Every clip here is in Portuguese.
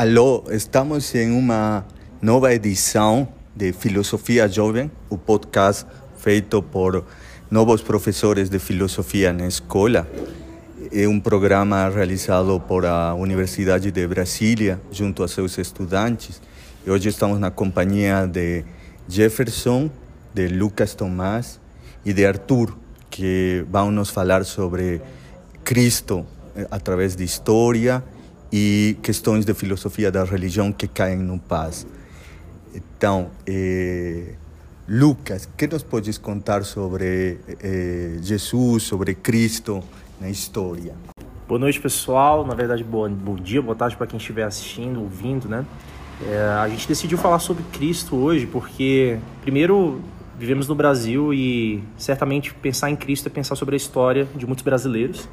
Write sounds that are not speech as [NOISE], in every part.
Alô, estamos em uma nova edição de Filosofia Jovem, o podcast feito por novos professores de filosofia na escola. É um programa realizado por a Universidade de Brasília, junto a seus estudantes. E hoje estamos na companhia de Jefferson, de Lucas Tomás e de Arthur, que vão nos falar sobre Cristo eh, através de história e questões de filosofia da religião que caem no paz. Então, eh, Lucas, que nos podes contar sobre eh, Jesus, sobre Cristo na história? Boa noite, pessoal. Na verdade, bom, bom dia, boa tarde para quem estiver assistindo, ouvindo, né? É, a gente decidiu falar sobre Cristo hoje porque, primeiro, vivemos no Brasil e certamente pensar em Cristo é pensar sobre a história de muitos brasileiros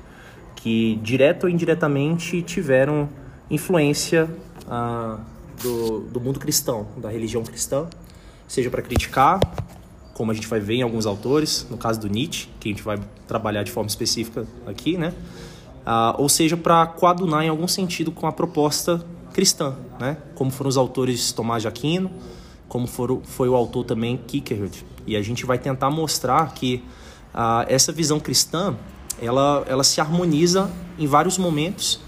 que, direto ou indiretamente, tiveram influência ah, do, do mundo cristão, da religião cristã, seja para criticar, como a gente vai ver em alguns autores, no caso do Nietzsche, que a gente vai trabalhar de forma específica aqui, né? Ah, ou seja, para coadunar em algum sentido com a proposta cristã, né? Como foram os autores Tomás de Aquino, como for, foi o autor também Kierkegaard. E a gente vai tentar mostrar que ah, essa visão cristã, ela, ela se harmoniza em vários momentos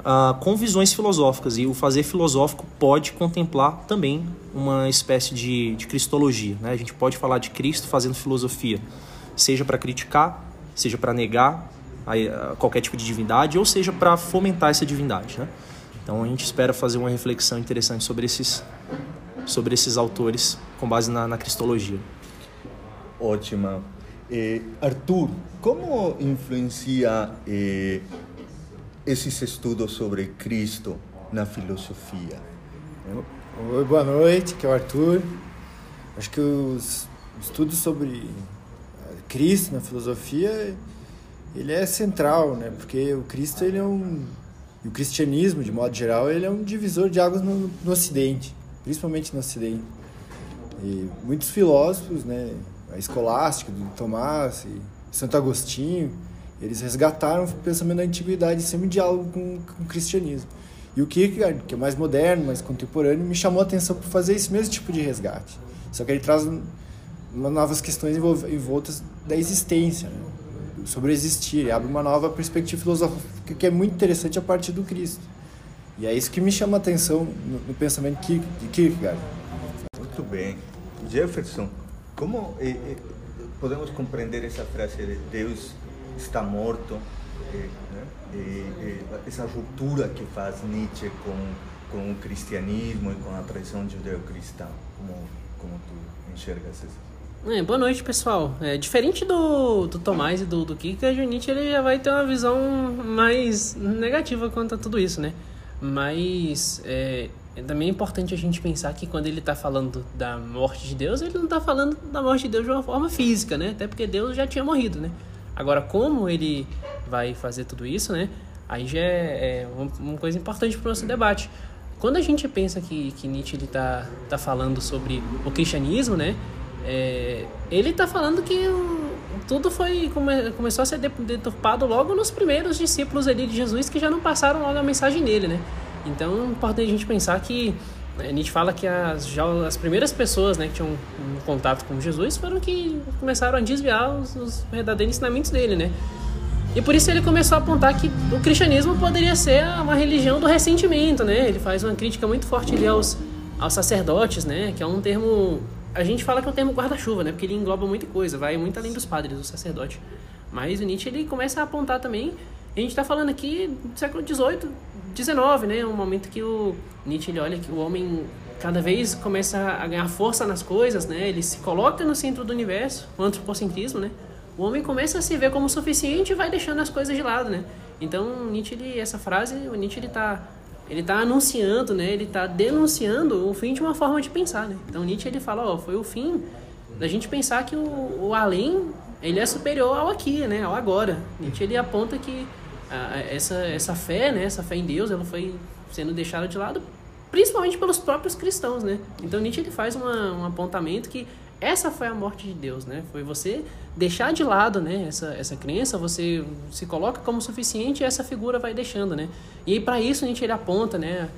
uh, com visões filosóficas. E o fazer filosófico pode contemplar também uma espécie de, de cristologia. Né? A gente pode falar de Cristo fazendo filosofia, seja para criticar, seja para negar a, a qualquer tipo de divindade, ou seja para fomentar essa divindade. Né? Então a gente espera fazer uma reflexão interessante sobre esses, sobre esses autores com base na, na cristologia. Ótima. Eh, Arthur, como influencia eh, esses estudos sobre Cristo na filosofia? Oi, boa noite, que é o Arthur. Acho que os estudos sobre eh, Cristo na filosofia ele é central, né? Porque o Cristo ele é um o cristianismo, de modo geral, ele é um divisor de águas no, no Ocidente, principalmente no Ocidente. E muitos filósofos, né, a escolástica do Tomás e Santo Agostinho, eles resgataram o pensamento da antiguidade sempre em diálogo com, com o cristianismo. E o Kierkegaard, que é mais moderno, mais contemporâneo, me chamou a atenção por fazer esse mesmo tipo de resgate. Só que ele traz novas questões envoltas da existência, né? sobre existir, ele abre uma nova perspectiva filosófica que é muito interessante a partir do Cristo. E é isso que me chama a atenção no, no pensamento de Kierkegaard. Muito bem. Jefferson, como eh, eh, podemos compreender essa frase de Deus está morto, eh, essa ruptura que faz Nietzsche com, com o cristianismo e com a tradição judeu-cristã. Como, como tu enxergas isso? É, boa noite, pessoal. É, diferente do, do Tomás e do, do Kika, o Nietzsche ele já vai ter uma visão mais negativa quanto a tudo isso, né? Mas é também é importante a gente pensar que quando ele está falando da morte de Deus, ele não está falando da morte de Deus de uma forma física, né? Até porque Deus já tinha morrido, né? Agora, como ele vai fazer tudo isso, né? Aí já é, é uma coisa importante para o nosso debate. Quando a gente pensa que, que Nietzsche está tá falando sobre o cristianismo, né? É, ele está falando que tudo foi come, começou a ser deturpado logo nos primeiros discípulos ali de Jesus que já não passaram logo a mensagem dele, né? Então é importante a gente pensar que Nietzsche fala que as, já as primeiras pessoas né, que tinham um contato com Jesus foram que começaram a desviar os, os verdadeiros ensinamentos dele, né? E por isso ele começou a apontar que o cristianismo poderia ser uma religião do ressentimento, né? Ele faz uma crítica muito forte ali aos, aos sacerdotes, né? Que é um termo... A gente fala que é um termo guarda-chuva, né? Porque ele engloba muita coisa, vai muito além dos padres, do sacerdote. Mas o Nietzsche, ele começa a apontar também... A gente está falando aqui do século XVIII, 19, né? Um momento que o Nietzsche ele olha que o homem cada vez começa a ganhar força nas coisas, né? Ele se coloca no centro do universo, o antropocentrismo, né? O homem começa a se ver como suficiente e vai deixando as coisas de lado, né? Então, Nietzsche, ele, essa frase, o Nietzsche ele tá ele tá anunciando, né? Ele tá denunciando o fim de uma forma de pensar, né? Então, Nietzsche ele fala, ó, foi o fim da gente pensar que o, o além ele é superior ao aqui, né? Ao agora. Nietzsche ele aponta que essa, essa fé, né, essa fé em Deus, ela foi sendo deixada de lado principalmente pelos próprios cristãos, né? Então Nietzsche ele faz uma, um apontamento que essa foi a morte de Deus, né? Foi você deixar de lado, né, essa, essa crença, você se coloca como suficiente e essa figura vai deixando, né? E para isso Nietzsche ele aponta, né,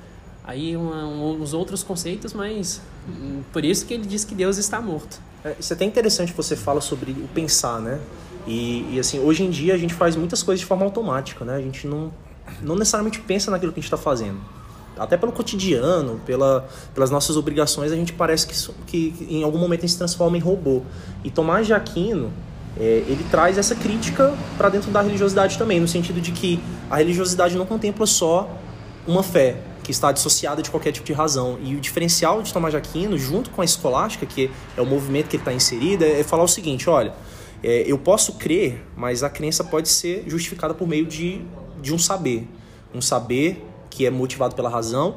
aí uma, uns outros conceitos, mas hum, por isso que ele diz que Deus está morto. É, isso é até interessante você fala sobre o pensar, né? E, e, assim, hoje em dia a gente faz muitas coisas de forma automática, né? A gente não, não necessariamente pensa naquilo que a gente está fazendo. Até pelo cotidiano, pela, pelas nossas obrigações, a gente parece que, que, em algum momento a gente se transforma em robô. E Tomás de Aquino, é, ele traz essa crítica para dentro da religiosidade também, no sentido de que a religiosidade não contempla só uma fé, que está dissociada de qualquer tipo de razão. E o diferencial de Tomás de Aquino, junto com a escolástica, que é o movimento que ele está inserido, é falar o seguinte: olha, é, eu posso crer, mas a crença pode ser justificada por meio de, de um saber. Um saber que é motivado pela razão,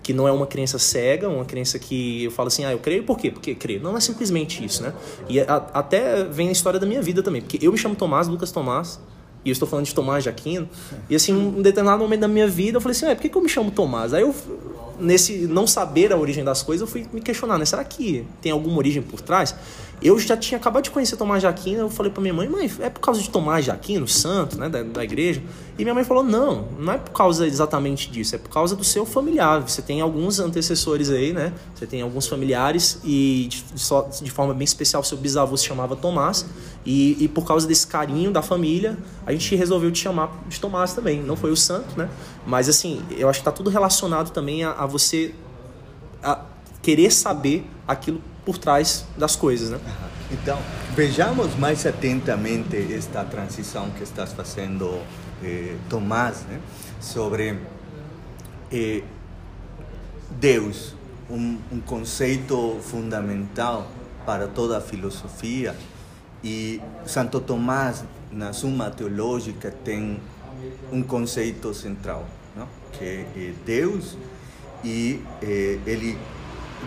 que não é uma crença cega, uma crença que eu falo assim, ah, eu creio por quê? Porque creio. Não é simplesmente isso, né? E a, até vem a história da minha vida também, porque eu me chamo Tomás, Lucas Tomás, e eu estou falando de Tomás de Aquino. E assim, um determinado momento da minha vida, eu falei assim, ah, por que, que eu me chamo Tomás? Aí eu, nesse não saber a origem das coisas, eu fui me questionar, né? Será que tem alguma origem por trás? Eu já tinha acabado de conhecer Tomás de Aquino, eu falei para minha mãe, mãe, é por causa de Tomás de Aquino, santo, né, da, da igreja? E minha mãe falou, não, não é por causa exatamente disso, é por causa do seu familiar. Você tem alguns antecessores aí, né? Você tem alguns familiares e de, só, de forma bem especial seu bisavô se chamava Tomás e, e por causa desse carinho da família, a gente resolveu te chamar de Tomás também. Não foi o santo, né? Mas assim, eu acho que tá tudo relacionado também a, a você a querer saber aquilo por trás das coisas, né? Então, vejamos mais atentamente esta transição que estás fazendo, eh, Tomás, né? sobre eh, Deus, um, um conceito fundamental para toda a filosofia. E Santo Tomás, na Suma Teológica, tem um conceito central, não? que é Deus, e eh, ele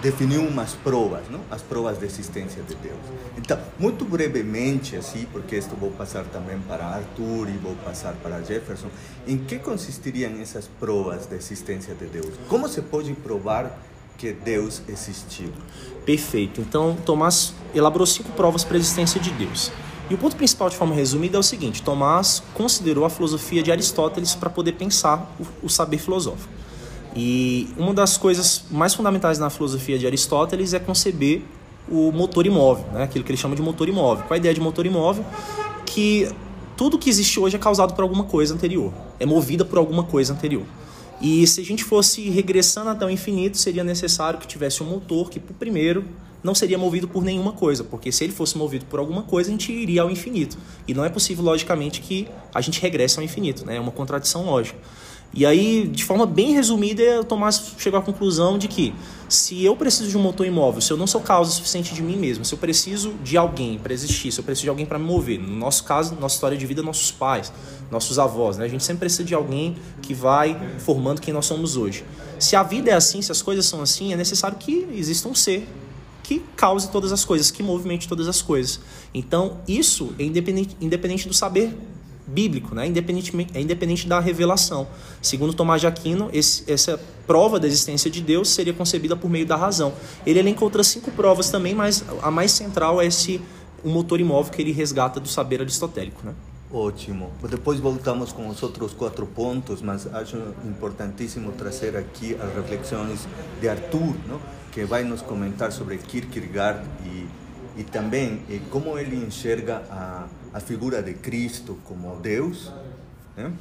definiu umas provas, não? as provas de existência de Deus. Então, muito brevemente, assim, porque isto vou passar também para Arthur e vou passar para Jefferson, em que consistiriam essas provas de existência de Deus? Como se pode provar que Deus existiu? Perfeito. Então, Tomás elaborou cinco provas para a existência de Deus. E o ponto principal, de forma resumida, é o seguinte: Tomás considerou a filosofia de Aristóteles para poder pensar o, o saber filosófico. E uma das coisas mais fundamentais na filosofia de Aristóteles é conceber o motor imóvel, né? aquilo que ele chama de motor imóvel. Qual a ideia de motor imóvel? Que tudo que existe hoje é causado por alguma coisa anterior, é movida por alguma coisa anterior. E se a gente fosse regressando até o infinito, seria necessário que tivesse um motor que, por primeiro, não seria movido por nenhuma coisa, porque se ele fosse movido por alguma coisa, a gente iria ao infinito. E não é possível, logicamente, que a gente regresse ao infinito, né? é uma contradição lógica. E aí, de forma bem resumida, o Tomás chegou à conclusão de que se eu preciso de um motor imóvel, se eu não sou causa suficiente de mim mesmo, se eu preciso de alguém para existir, se eu preciso de alguém para me mover, no nosso caso, nossa história de vida, nossos pais, nossos avós, né? a gente sempre precisa de alguém que vai formando quem nós somos hoje. Se a vida é assim, se as coisas são assim, é necessário que exista um ser que cause todas as coisas, que movimente todas as coisas. Então, isso é independente, independente do saber bíblico, né? independente, é independente da revelação. Segundo Tomás de Aquino, esse, essa prova da existência de Deus seria concebida por meio da razão. Ele elenca outras cinco provas também, mas a mais central é esse o motor imóvel que ele resgata do saber aristotélico. Né? Ótimo. Depois voltamos com os outros quatro pontos, mas acho importantíssimo trazer aqui as reflexões de Arthur, não? que vai nos comentar sobre Kierkegaard e, e também eh, como ele enxerga a a figura de Cristo como Deus, né?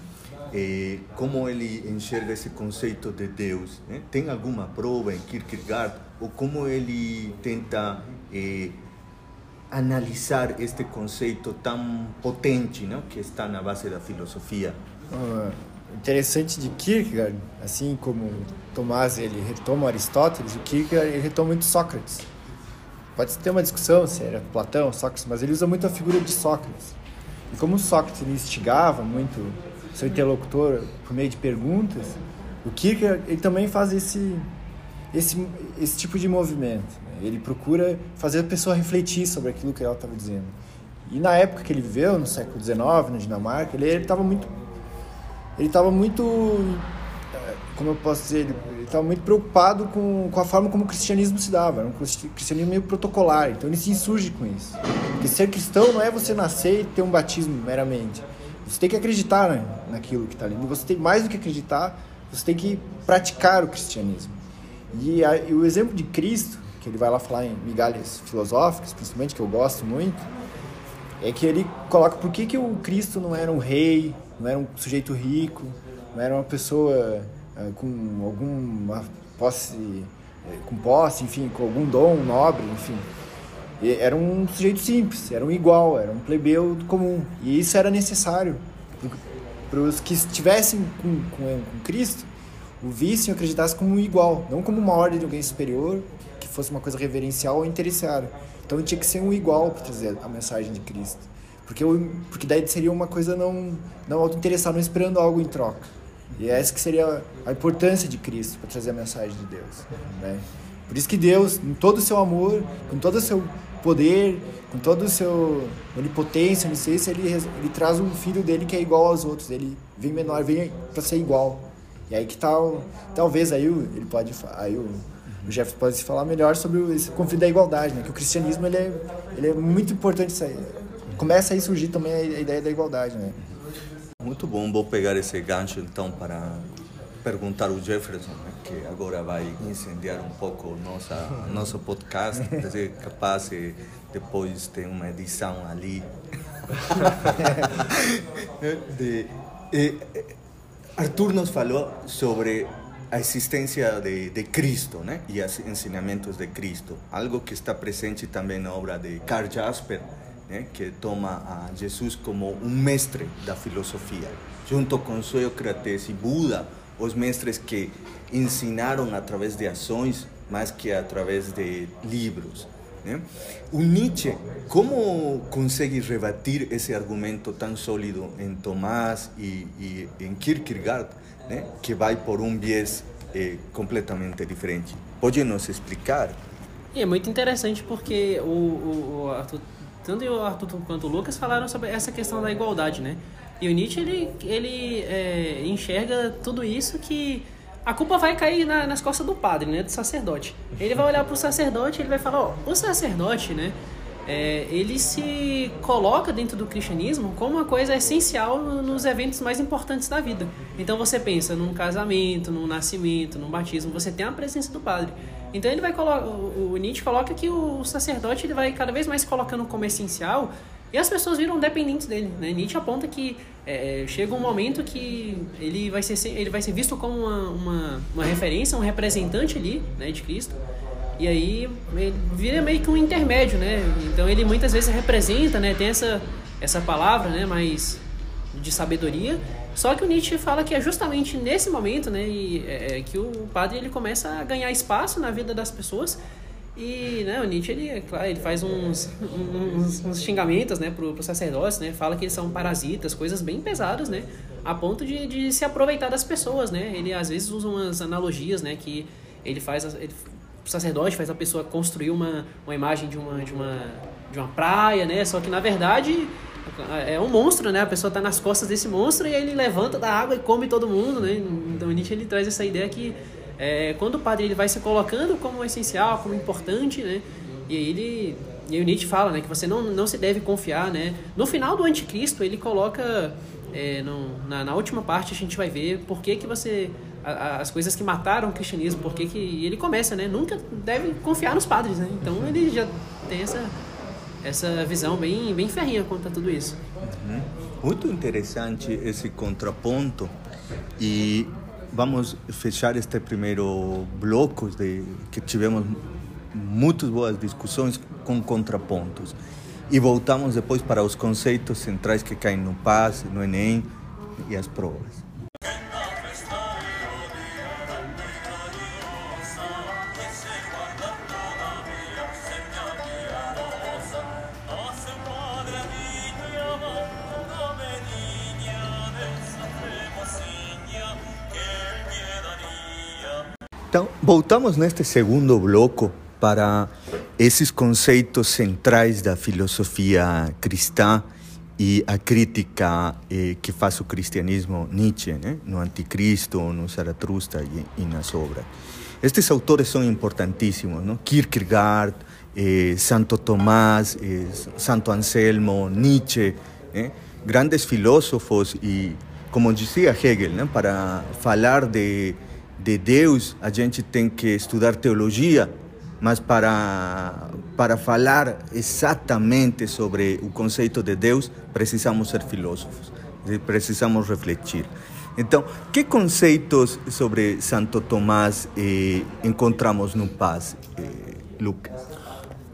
E como ele enxerga esse conceito de Deus? Né? Tem alguma prova em Kierkegaard ou como ele tenta eh, analisar este conceito tão potente, né? que está na base da filosofia? Uh, interessante de Kierkegaard, assim como Tomás ele retoma Aristóteles, o Kierkegaard ele retoma muito Sócrates. Pode ter uma discussão se era Platão, Sócrates, mas ele usa muito a figura de Sócrates. E como Sócrates instigava muito seu interlocutor por meio de perguntas, o Kierkegaard ele também faz esse esse esse tipo de movimento. Né? Ele procura fazer a pessoa refletir sobre aquilo que ela estava dizendo. E na época que ele viveu, no século XIX, na Dinamarca, ele estava muito ele estava muito como eu posso dizer, ele estava muito preocupado com, com a forma como o cristianismo se dava, era um cristianismo meio protocolar, então ele se insurge com isso. Porque ser cristão não é você nascer e ter um batismo meramente. Você tem que acreditar né, naquilo que está ali. Você tem mais do que acreditar, você tem que praticar o cristianismo. E, a, e o exemplo de Cristo, que ele vai lá falar em migalhas filosóficas, principalmente, que eu gosto muito, é que ele coloca por que, que o Cristo não era um rei, não era um sujeito rico, não era uma pessoa com alguma posse, uh, com posse, enfim, com algum dom nobre, enfim. E era um sujeito simples, era um igual, era um plebeu comum. E isso era necessário para os que estivessem com, com, com Cristo, o vissem e acreditassem como um igual, não como uma ordem de alguém superior, que fosse uma coisa reverencial ou interessada. Então tinha que ser um igual para trazer a mensagem de Cristo. Porque, eu, porque daí seria uma coisa não, não auto-interessada, não esperando algo em troca. E é essa que seria a importância de Cristo para trazer a mensagem de Deus. Né? Por isso que Deus, em todo o seu amor, com todo o seu poder, com todo o seu onipotência, onisciência, ele, ele traz um filho dele que é igual aos outros. Ele vem menor, vem para ser igual. E aí que tal, talvez aí ele pode, aí o, o Jeff pode se falar melhor sobre esse conflito da igualdade, né? Que o cristianismo ele é, ele é muito importante. Começa a surgir também a ideia da igualdade, né? Muito bom, vou pegar esse gancho então para perguntar ao Jefferson, né, que agora vai incendiar um pouco o nossa, nosso podcast, dizer, capaz de depois ter uma edição ali. [LAUGHS] de, e, Arthur nos falou sobre a existência de, de Cristo né? e os ensinamentos de Cristo, algo que está presente também na obra de Karl Jasper, né? que toma a Jesus como um mestre da filosofia, junto com Sócrates e Buda, os mestres que ensinaram através de ações mais que através de livros. Né? O Nietzsche, como consegue rebater esse argumento tão sólido em Tomás e, e em Kierkegaard, né? que vai por um viés eh, completamente diferente? Pode nos explicar? E é muito interessante porque o, o, o Arthur, tanto o Arthur quanto o Lucas falaram sobre essa questão da igualdade, né? E o Nietzsche ele, ele é, enxerga tudo isso que a culpa vai cair na, nas costas do padre, né, do sacerdote. Ele vai olhar para o sacerdote, ele vai falar, ó, o sacerdote, né, é, ele se coloca dentro do cristianismo como uma coisa essencial nos eventos mais importantes da vida. Então você pensa num casamento, num nascimento, num batismo, você tem a presença do padre. Então ele vai o Nietzsche coloca que o sacerdote ele vai cada vez mais colocando como essencial e as pessoas viram dependentes dele. Né? Nietzsche aponta que é, chega um momento que ele vai ser, ele vai ser visto como uma, uma, uma referência, um representante ali né, de Cristo. E aí ele vira meio que um intermédio, né? Então ele muitas vezes representa, né? Tem essa, essa palavra, né? Mais de sabedoria. Só que o Nietzsche fala que é justamente nesse momento, né? E, é, é que o padre ele começa a ganhar espaço na vida das pessoas e né, o Nietzsche ele, é claro, ele faz uns, uns, uns xingamentos né, para os sacerdotes, né, fala que eles são parasitas, coisas bem pesadas, né, a ponto de, de se aproveitar das pessoas. Né, ele às vezes usa umas analogias né, que ele faz. Ele, o sacerdote faz a pessoa construir uma, uma imagem de uma, de, uma, de uma praia, né, só que na verdade é um monstro, né? A pessoa está nas costas desse monstro e ele levanta da água e come todo mundo, né? Então Nietzsche ele traz essa ideia que é, quando o padre ele vai se colocando como essencial, como importante, né? E aí ele e aí o Nietzsche fala, né, que você não, não se deve confiar, né? No final do Anticristo ele coloca é, no, na, na, última parte a gente vai ver por que que você as coisas que mataram o cristianismo, por que ele começa, né? Nunca deve confiar nos padres, né? Então ele já tem essa essa visão bem bem ferrinha quanto a tudo isso. Uhum. Muito interessante esse contraponto e vamos fechar este primeiro bloco de que tivemos muitas boas discussões com contrapontos. E voltamos depois para os conceitos centrais que caem no PAS, no Enem e as provas. Voltamos neste segundo bloco para esses conceitos centrais da filosofia cristã e a crítica eh, que faz o cristianismo Nietzsche, né? no Anticristo, no Zaratustra e, e, nas obras. Estes autores são importantíssimos, não? Kierkegaard, eh, Santo Tomás, eh, Santo Anselmo, Nietzsche, grandes filósofos e como dizia Hegel, né? para falar de, de Deus, a gente tem que estudar teologia, mas para, para falar exatamente sobre o conceito de Deus, precisamos ser filósofos, precisamos refletir. Então, que conceitos sobre Santo Tomás eh, encontramos no Paz, eh, Lucas?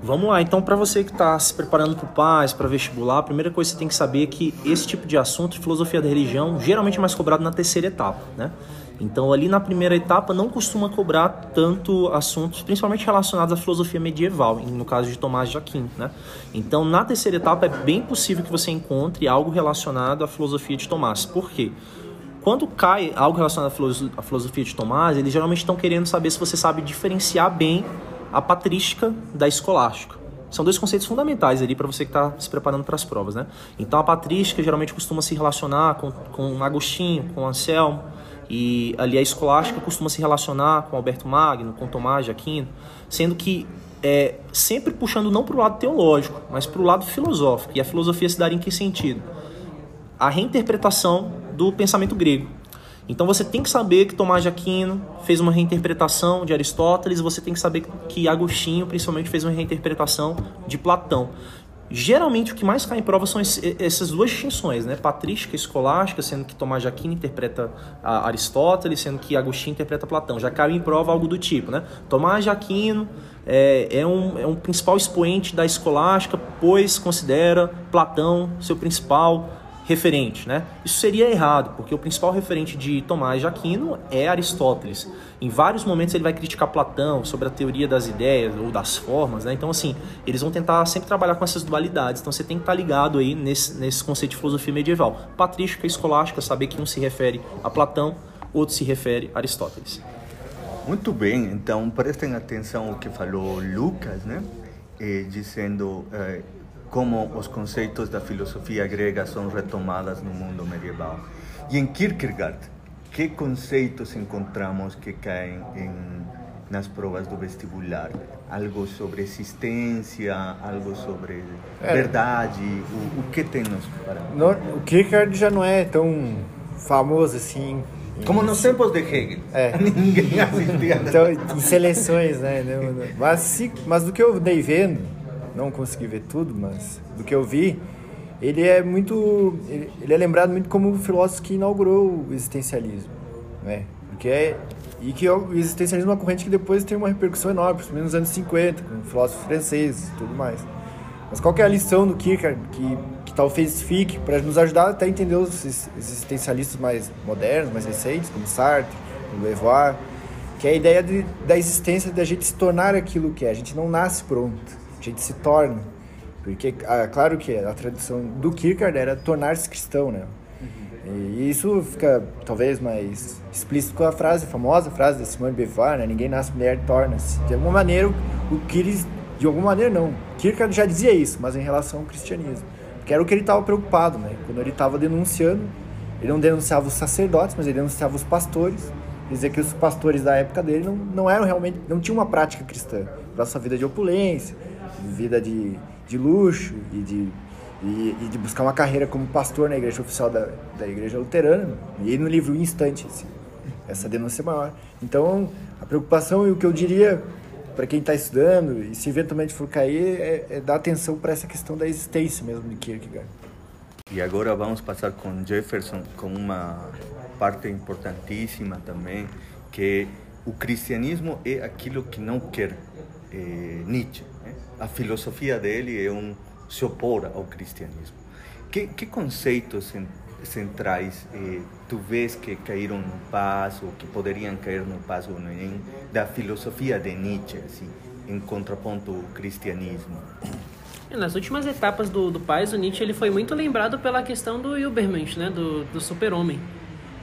Vamos lá, então, para você que está se preparando para o PAS, para vestibular, a primeira coisa que você tem que saber é que esse tipo de assunto, filosofia da religião, geralmente é mais cobrado na terceira etapa, né? Então, ali na primeira etapa, não costuma cobrar tanto assuntos, principalmente relacionados à filosofia medieval, no caso de Tomás de Aquino, né? Então, na terceira etapa, é bem possível que você encontre algo relacionado à filosofia de Tomás. Por quê? Quando cai algo relacionado à filosofia de Tomás, eles geralmente estão querendo saber se você sabe diferenciar bem a patrística da escolástica. São dois conceitos fundamentais ali para você que está se preparando para as provas, né? Então a patrística geralmente costuma se relacionar com, com Agostinho, com Anselmo, e ali a escolástica costuma se relacionar com Alberto Magno, com Tomás de Aquino, sendo que é, sempre puxando não para o lado teológico, mas para o lado filosófico. E a filosofia se daria em que sentido? A reinterpretação do pensamento grego. Então você tem que saber que Tomás de Aquino fez uma reinterpretação de Aristóteles, você tem que saber que Agostinho principalmente fez uma reinterpretação de Platão. Geralmente o que mais cai em prova são essas duas distinções, né? Patrística e escolástica, sendo que Tomás de Aquino interpreta Aristóteles, sendo que Agostinho interpreta Platão. Já cai em prova algo do tipo, né? Tomás de Aquino é, é, um, é um principal expoente da escolástica, pois considera Platão seu principal referente, né? Isso seria errado, porque o principal referente de Tomás de Aquino é Aristóteles. Em vários momentos ele vai criticar Platão sobre a teoria das ideias ou das formas, né? Então assim, eles vão tentar sempre trabalhar com essas dualidades. Então você tem que estar ligado aí nesse, nesse conceito de filosofia medieval. Patrística e escolástica, saber que um se refere a Platão, outro se refere a Aristóteles. Muito bem, então prestem atenção ao que falou Lucas, né? Eh, dizendo eh, como os conceitos da filosofia grega são retomadas no mundo medieval. E em Kierkegaard, que conceitos encontramos que caem em, nas provas do vestibular? Algo sobre existência, algo sobre é. verdade, o, o, que tem nos para? o Kierkegaard já não é tão famoso assim como nos tempos de Hegel. É. [LAUGHS] Ninguém assistia. então, em seleções, né? Mas, mas do que eu dei vendo, não consegui ver tudo, mas do que eu vi, ele é muito, ele, é lembrado muito como o filósofo que inaugurou o existencialismo, né? Porque é e que o existencialismo é uma corrente que depois tem uma repercussão enorme, principalmente nos anos 50, com filósofos franceses e tudo mais. Mas qual é a lição do Kierkegaard que, que talvez fique para nos ajudar até a entender os existencialistas mais modernos, mais recentes, como Sartre, como Beauvoir, que é a ideia de, da existência da gente se tornar aquilo que é. A gente não nasce pronto gente se torna. Porque, ah, claro que a tradição do Kierkegaard era tornar-se cristão, né? E isso fica talvez mais explícito com a frase, a famosa frase da Simone de Beauvoir, né? Ninguém nasce mulher, torna-se. De alguma maneira, o Kierkegaard, de alguma maneira não. Kierkegaard já dizia isso, mas em relação ao cristianismo. Que era o que ele estava preocupado, né? Quando ele estava denunciando, ele não denunciava os sacerdotes, mas ele denunciava os pastores. Dizia que os pastores da época dele não, não eram realmente, não tinham uma prática cristã. Para sua vida de opulência, vida de, de luxo e de, e, e, de buscar uma carreira como pastor na igreja oficial da, da igreja luterana. E no livro Instante, assim, essa denúncia é maior. Então, a preocupação e o que eu diria para quem está estudando e se eventualmente for cair é, é dar atenção para essa questão da existência mesmo de Kierkegaard. E agora vamos passar com Jefferson com uma parte importantíssima também, que o cristianismo é aquilo que não quer eh, Nietzsche a filosofia dele é um se opor ao cristianismo. Que, que conceitos centrais eh, tu vês que caíram no passo, que poderiam cair no passo em, da filosofia de Nietzsche, assim, em contraponto ao cristianismo? Nas últimas etapas do, do Paz, o Nietzsche ele foi muito lembrado pela questão do Übermensch, né, do, do super-homem.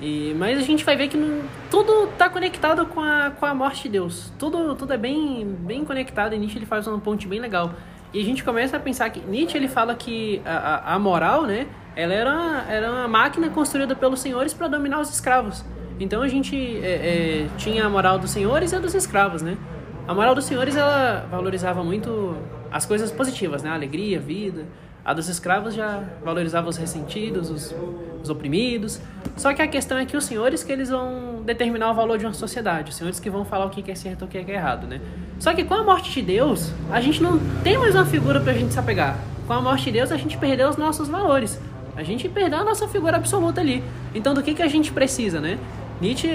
E, mas a gente vai ver que não, tudo está conectado com a, com a morte de Deus. Tudo, tudo é bem, bem conectado e Nietzsche ele faz um ponte bem legal. E a gente começa a pensar que Nietzsche ele fala que a, a, moral, né, ela era, era uma máquina construída pelos senhores para dominar os escravos. Então a gente é, é, tinha a moral dos senhores e a dos escravos, né? A moral dos senhores ela valorizava muito as coisas positivas, né? A alegria, a vida. A dos escravos já valorizava os ressentidos, os, os oprimidos. Só que a questão é que os senhores que eles vão determinar o valor de uma sociedade, os senhores que vão falar o que é certo e o que é errado, né? Só que com a morte de Deus, a gente não tem mais uma figura pra gente se apegar. Com a morte de Deus, a gente perdeu os nossos valores. A gente perdeu a nossa figura absoluta ali. Então, do que, que a gente precisa, né? Nietzsche,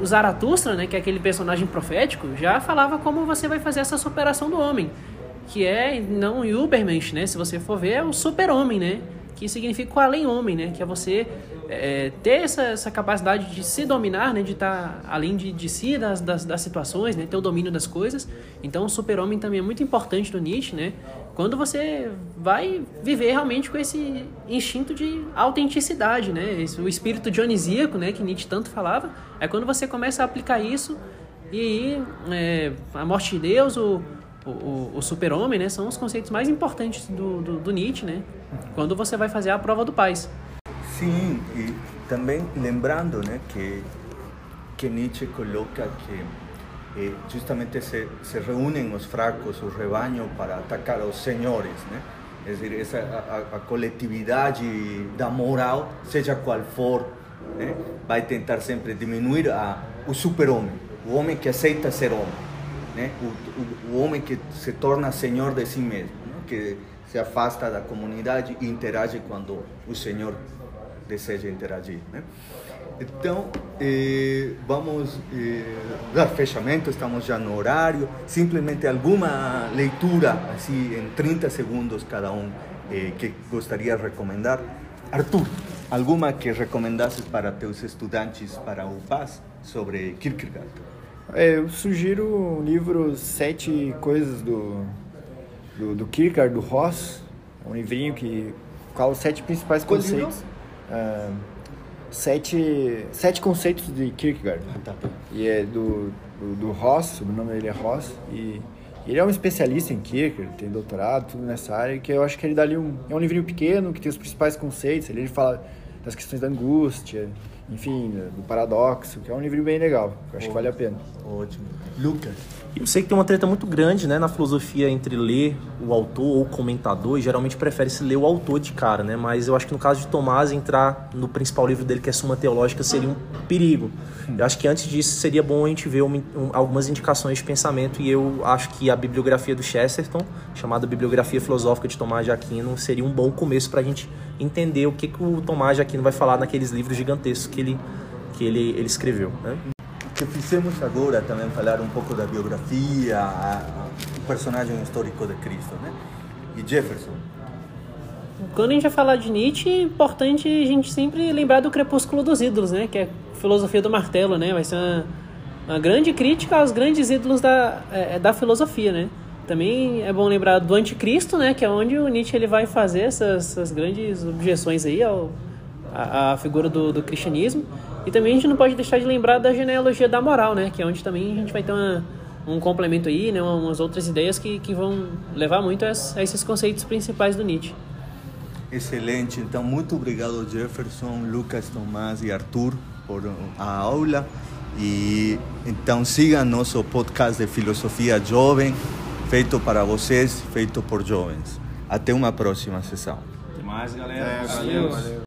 o Zaratustra, né, que é aquele personagem profético, já falava como você vai fazer essa superação do homem, que é não Ubermensch, né? Se você for ver, é o super-homem, né? Que significa o além-homem, né? Que é você é, ter essa, essa capacidade de se dominar, né? De estar além de, de si, das, das, das situações, né? Ter o domínio das coisas. Então, o super-homem também é muito importante do Nietzsche, né? quando você vai viver realmente com esse instinto de autenticidade, né? Esse, o espírito dionisíaco, né, que Nietzsche tanto falava, é quando você começa a aplicar isso e é, a morte de Deus, o, o, o super-homem, né, são os conceitos mais importantes do, do, do, Nietzsche, né? Quando você vai fazer a prova do paz. Sim, e também lembrando, né, que que Nietzsche coloca que eh, justamente se, se, reúnen los fracos, o rebaño para atacar a los señores, ¿no? Es decir, esa a, a, coletividade da moral, seja qual for, né? vai tentar sempre diminuir a, o super-homem, o homem que aceita ser homem, né? o, o, o homem que se torna senhor de si mesmo, né? que se afasta da comunidade e interage quando o senhor deseja interagir. Né? Então, eh, vamos eh, dar fechamento, estamos já no horário. Simplesmente alguma leitura, assim, em 30 segundos cada um, eh, que gostaria de recomendar. Arthur, alguma que recomendasses para teus estudantes para o PAS sobre Kierkegaard? É, eu sugiro o livro Sete Coisas do, do, do Kierkegaard, do Ross. um livrinho que qual os sete principais Qual conceitos. Uh, sete, sete conceitos de Kierkegaard. Ah, tá. E é do, do, do Ross, o nome dele é Ross, e ele é um especialista em Kierkegaard, tem doutorado, tudo nessa área, que eu acho que ele dá ali um... É um livrinho pequeno, que tem os principais conceitos, ele fala das questões da angústia, enfim, do paradoxo, que é um livro bem legal, eu acho que vale a pena. Ótimo. Lucas? Eu sei que tem uma treta muito grande né, na filosofia entre ler o autor ou o comentador, e geralmente prefere-se ler o autor de cara, né? Mas eu acho que no caso de Tomás, entrar no principal livro dele, que é Suma Teológica, seria um perigo. Eu acho que antes disso seria bom a gente ver um, um, algumas indicações de pensamento, e eu acho que a bibliografia do Chesterton, chamada Bibliografia Filosófica de Tomás de Aquino, seria um bom começo para a gente entender o que, que o Tomás de Aquino vai falar naqueles livros gigantescos que ele, que ele, ele escreveu. Né? que fizemos agora também falar um pouco da biografia, o personagem histórico de Cristo, né? E Jefferson. Quando a gente vai falar de Nietzsche, é importante a gente sempre lembrar do Crepúsculo dos Ídolos, né? Que é a filosofia do martelo, né? Vai ser uma, uma grande crítica aos grandes ídolos da, é, da filosofia, né? Também é bom lembrar do Anticristo, né? Que é onde o Nietzsche ele vai fazer essas, essas grandes objeções aí ao, a, a figura do, do cristianismo. E também a gente não pode deixar de lembrar da genealogia da moral, né? Que é onde também a gente vai ter uma, um complemento aí, né? Umas outras ideias que, que vão levar muito a, a esses conceitos principais do Nietzsche. Excelente. Então, muito obrigado, Jefferson, Lucas, Tomás e Arthur, por a aula. E então siga nosso podcast de filosofia jovem, feito para vocês, feito por jovens. Até uma próxima sessão. Até mais, galera. É, valeu. valeu.